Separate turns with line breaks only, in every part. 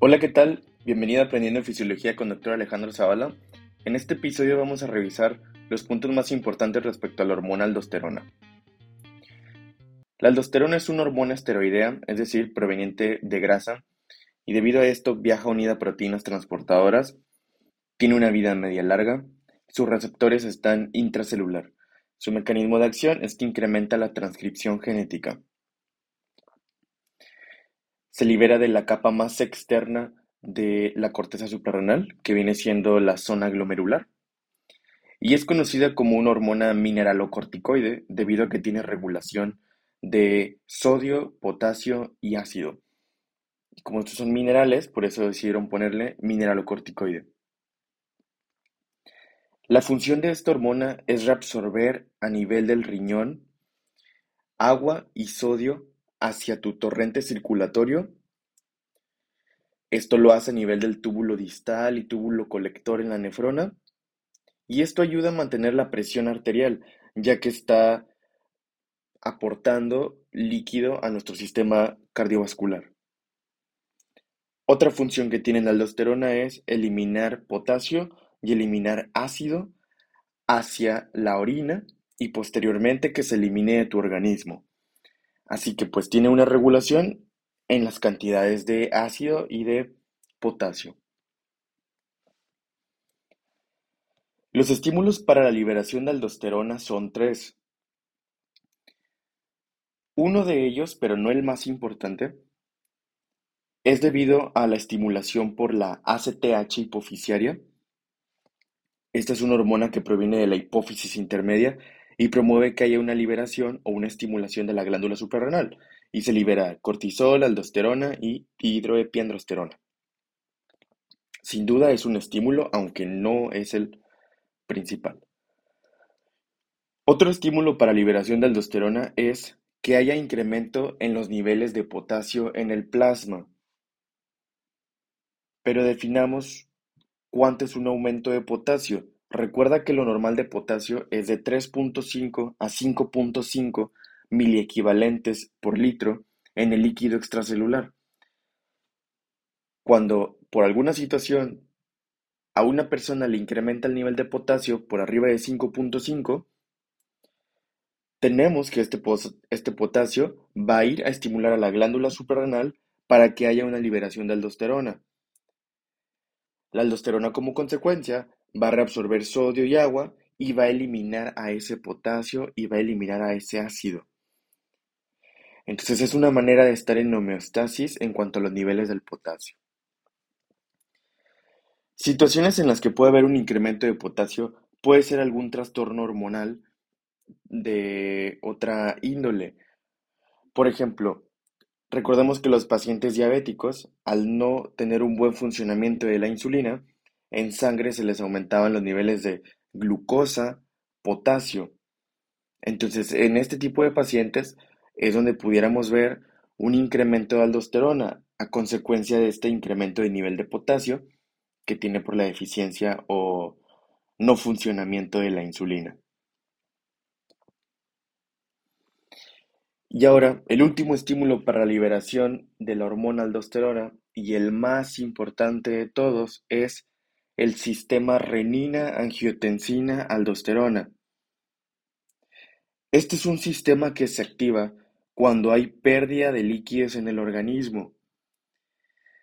Hola, ¿qué tal? Bienvenido a Aprendiendo Fisiología con Dr. Alejandro Zavala. En este episodio vamos a revisar los puntos más importantes respecto a la hormona aldosterona. La aldosterona es una hormona esteroidea, es decir, proveniente de grasa, y debido a esto viaja unida a proteínas transportadoras, tiene una vida media larga, sus receptores están intracelular. Su mecanismo de acción es que incrementa la transcripción genética. Se libera de la capa más externa de la corteza suprarrenal, que viene siendo la zona glomerular, y es conocida como una hormona mineralocorticoide debido a que tiene regulación de sodio, potasio y ácido. Como estos son minerales, por eso decidieron ponerle mineralocorticoide. La función de esta hormona es reabsorber a nivel del riñón agua y sodio hacia tu torrente circulatorio. Esto lo hace a nivel del túbulo distal y túbulo colector en la nefrona. Y esto ayuda a mantener la presión arterial, ya que está aportando líquido a nuestro sistema cardiovascular. Otra función que tiene la aldosterona es eliminar potasio y eliminar ácido hacia la orina y posteriormente que se elimine de tu organismo. Así que pues tiene una regulación en las cantidades de ácido y de potasio. Los estímulos para la liberación de aldosterona son tres. Uno de ellos, pero no el más importante, es debido a la estimulación por la ACTH hipofisiaria. Esta es una hormona que proviene de la hipófisis intermedia y promueve que haya una liberación o una estimulación de la glándula suprarrenal y se libera cortisol, aldosterona y hidroepiandrosterona. Sin duda es un estímulo, aunque no es el principal. Otro estímulo para liberación de aldosterona es que haya incremento en los niveles de potasio en el plasma. Pero definamos cuánto es un aumento de potasio. Recuerda que lo normal de potasio es de 3.5 a 5.5 miliequivalentes por litro en el líquido extracelular. Cuando por alguna situación a una persona le incrementa el nivel de potasio por arriba de 5.5, tenemos que este, este potasio va a ir a estimular a la glándula suprarrenal para que haya una liberación de aldosterona. La aldosterona como consecuencia va a reabsorber sodio y agua y va a eliminar a ese potasio y va a eliminar a ese ácido. Entonces es una manera de estar en homeostasis en cuanto a los niveles del potasio. Situaciones en las que puede haber un incremento de potasio puede ser algún trastorno hormonal de otra índole. Por ejemplo, recordemos que los pacientes diabéticos, al no tener un buen funcionamiento de la insulina, en sangre se les aumentaban los niveles de glucosa, potasio. Entonces, en este tipo de pacientes es donde pudiéramos ver un incremento de aldosterona a consecuencia de este incremento de nivel de potasio que tiene por la deficiencia o no funcionamiento de la insulina. Y ahora, el último estímulo para la liberación de la hormona aldosterona y el más importante de todos es el sistema renina-angiotensina-aldosterona. Este es un sistema que se activa cuando hay pérdida de líquidos en el organismo.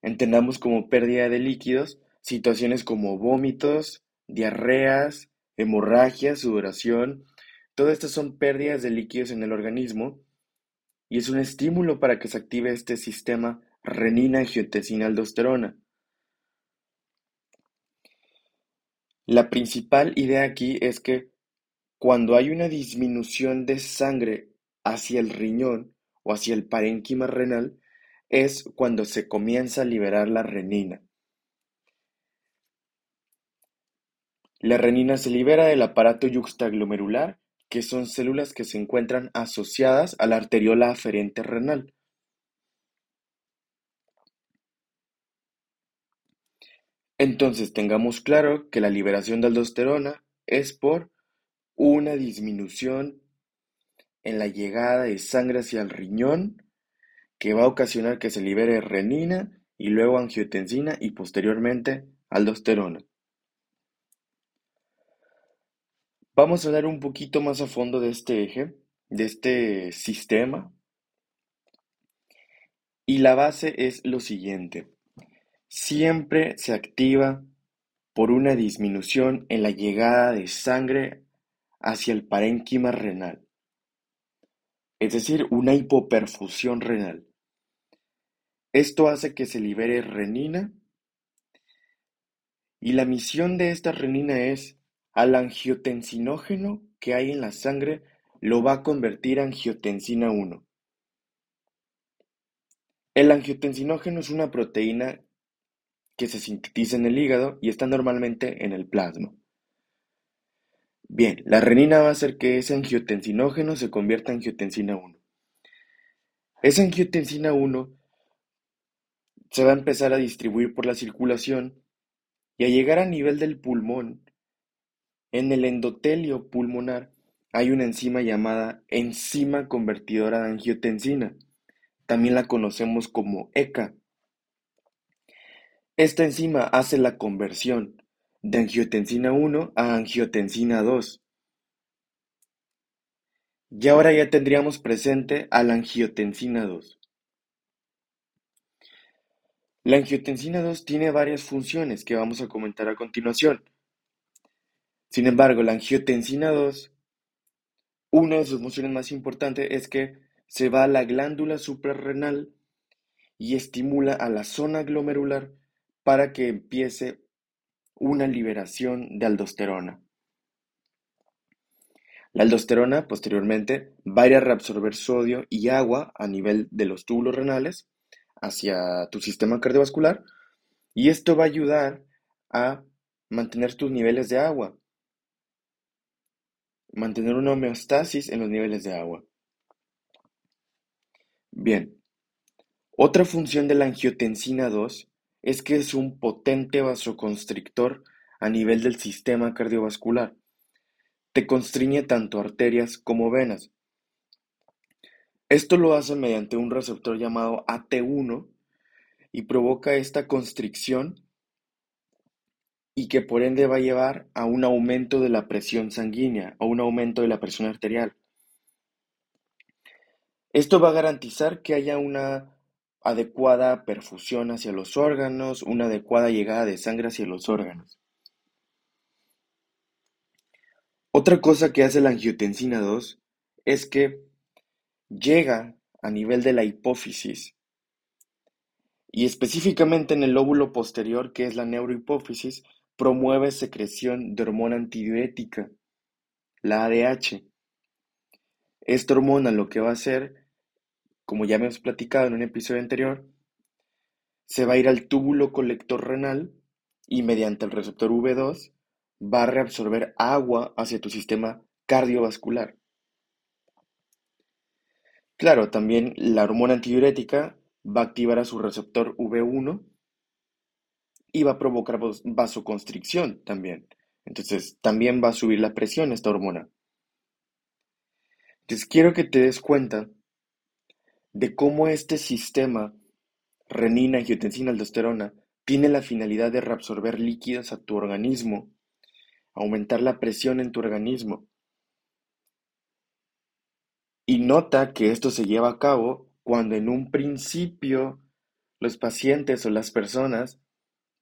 Entendamos como pérdida de líquidos situaciones como vómitos, diarreas, hemorragia, sudoración. Todas estas son pérdidas de líquidos en el organismo y es un estímulo para que se active este sistema renina-angiotensina-aldosterona. La principal idea aquí es que cuando hay una disminución de sangre hacia el riñón o hacia el parénquima renal, es cuando se comienza a liberar la renina. La renina se libera del aparato yuxtaglomerular, que son células que se encuentran asociadas a la arteriola aferente renal. Entonces tengamos claro que la liberación de aldosterona es por una disminución en la llegada de sangre hacia el riñón que va a ocasionar que se libere renina y luego angiotensina y posteriormente aldosterona. Vamos a hablar un poquito más a fondo de este eje, de este sistema. Y la base es lo siguiente. Siempre se activa por una disminución en la llegada de sangre hacia el parénquima renal, es decir, una hipoperfusión renal. Esto hace que se libere renina y la misión de esta renina es al angiotensinógeno que hay en la sangre lo va a convertir a angiotensina 1. El angiotensinógeno es una proteína que se sintetiza en el hígado y está normalmente en el plasma. Bien, la renina va a hacer que ese angiotensinógeno se convierta en angiotensina 1. Esa angiotensina 1 se va a empezar a distribuir por la circulación y a llegar a nivel del pulmón en el endotelio pulmonar hay una enzima llamada enzima convertidora de angiotensina. También la conocemos como ECA. Esta enzima hace la conversión de angiotensina 1 a angiotensina 2. Y ahora ya tendríamos presente a la angiotensina 2. La angiotensina 2 tiene varias funciones que vamos a comentar a continuación. Sin embargo, la angiotensina 2, una de sus funciones más importantes es que se va a la glándula suprarrenal y estimula a la zona glomerular para que empiece una liberación de aldosterona. La aldosterona posteriormente va a ir a reabsorber sodio y agua a nivel de los túbulos renales hacia tu sistema cardiovascular y esto va a ayudar a mantener tus niveles de agua Mantener una homeostasis en los niveles de agua. Bien, otra función de la angiotensina 2 es que es un potente vasoconstrictor a nivel del sistema cardiovascular. Te constriñe tanto arterias como venas. Esto lo hace mediante un receptor llamado AT1 y provoca esta constricción y que por ende va a llevar a un aumento de la presión sanguínea o un aumento de la presión arterial. Esto va a garantizar que haya una adecuada perfusión hacia los órganos, una adecuada llegada de sangre hacia los órganos. Otra cosa que hace la angiotensina 2 es que llega a nivel de la hipófisis y específicamente en el lóbulo posterior que es la neurohipófisis Promueve secreción de hormona antidiurética, la ADH. Esta hormona lo que va a hacer, como ya hemos platicado en un episodio anterior, se va a ir al túbulo colector renal y mediante el receptor V2 va a reabsorber agua hacia tu sistema cardiovascular. Claro, también la hormona antidiurética va a activar a su receptor V1 y va a provocar vasoconstricción también. Entonces, también va a subir la presión esta hormona. Entonces, quiero que te des cuenta de cómo este sistema renina, angiotensina, aldosterona tiene la finalidad de reabsorber líquidos a tu organismo, aumentar la presión en tu organismo. Y nota que esto se lleva a cabo cuando en un principio los pacientes o las personas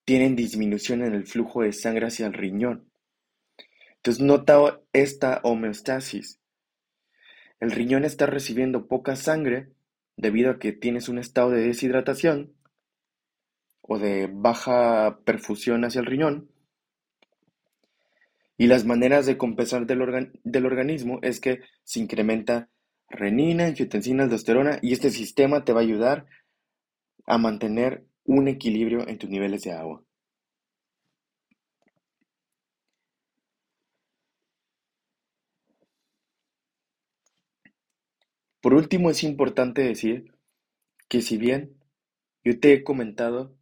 tienen disminución en el flujo de sangre hacia el riñón. Entonces nota esta homeostasis. El riñón está recibiendo poca sangre debido a que tienes un estado de deshidratación o de baja perfusión hacia el riñón. Y las maneras de compensar del, organismo es que se incrementa renina, angiotensina, aldosterona y este sistema te va a ayudar a mantener un equilibrio en tus niveles de agua. Por último, es importante decir que si bien yo te he comentado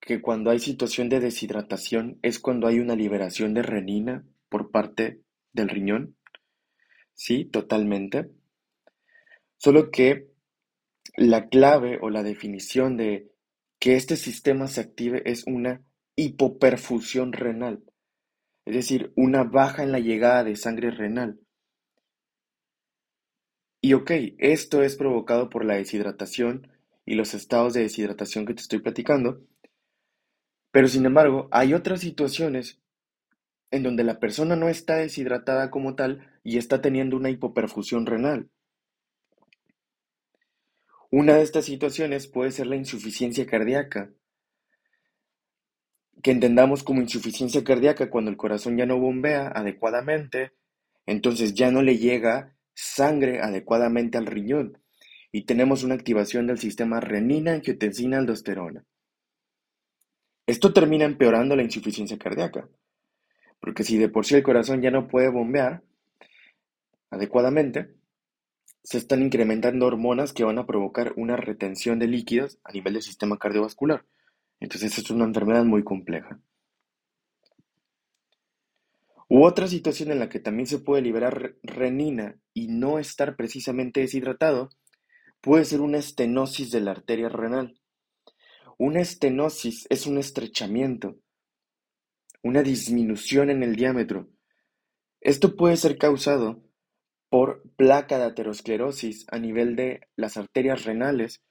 que cuando hay situación de deshidratación es cuando hay una liberación de renina por parte del riñón, sí, totalmente. Solo que la clave o la definición de que este sistema se active es una hipoperfusión renal, es decir, una baja en la llegada de sangre renal. Y ok, esto es provocado por la deshidratación y los estados de deshidratación que te estoy platicando, pero sin embargo, hay otras situaciones en donde la persona no está deshidratada como tal y está teniendo una hipoperfusión renal. Una de estas situaciones puede ser la insuficiencia cardíaca, que entendamos como insuficiencia cardíaca cuando el corazón ya no bombea adecuadamente, entonces ya no le llega sangre adecuadamente al riñón y tenemos una activación del sistema renina, angiotensina, aldosterona. Esto termina empeorando la insuficiencia cardíaca, porque si de por sí el corazón ya no puede bombear adecuadamente, se están incrementando hormonas que van a provocar una retención de líquidos a nivel del sistema cardiovascular. Entonces, es una enfermedad muy compleja. U otra situación en la que también se puede liberar renina y no estar precisamente deshidratado puede ser una estenosis de la arteria renal. Una estenosis es un estrechamiento, una disminución en el diámetro. Esto puede ser causado por placa de aterosclerosis a nivel de las arterias renales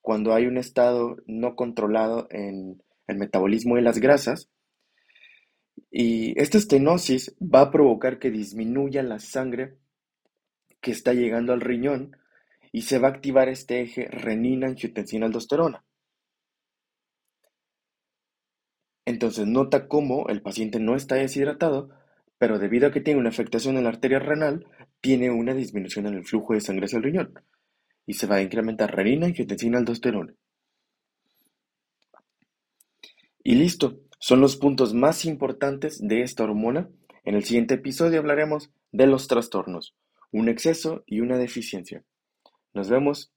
cuando hay un estado no controlado en el metabolismo de las grasas. Y esta estenosis va a provocar que disminuya la sangre que está llegando al riñón y se va a activar este eje renina-angiotensina-aldosterona. Entonces nota cómo el paciente no está deshidratado, pero debido a que tiene una afectación en la arteria renal, tiene una disminución en el flujo de sangre hacia el riñón y se va a incrementar renina, angiotensina, aldosterona. Y listo, son los puntos más importantes de esta hormona. En el siguiente episodio hablaremos de los trastornos, un exceso y una deficiencia. Nos vemos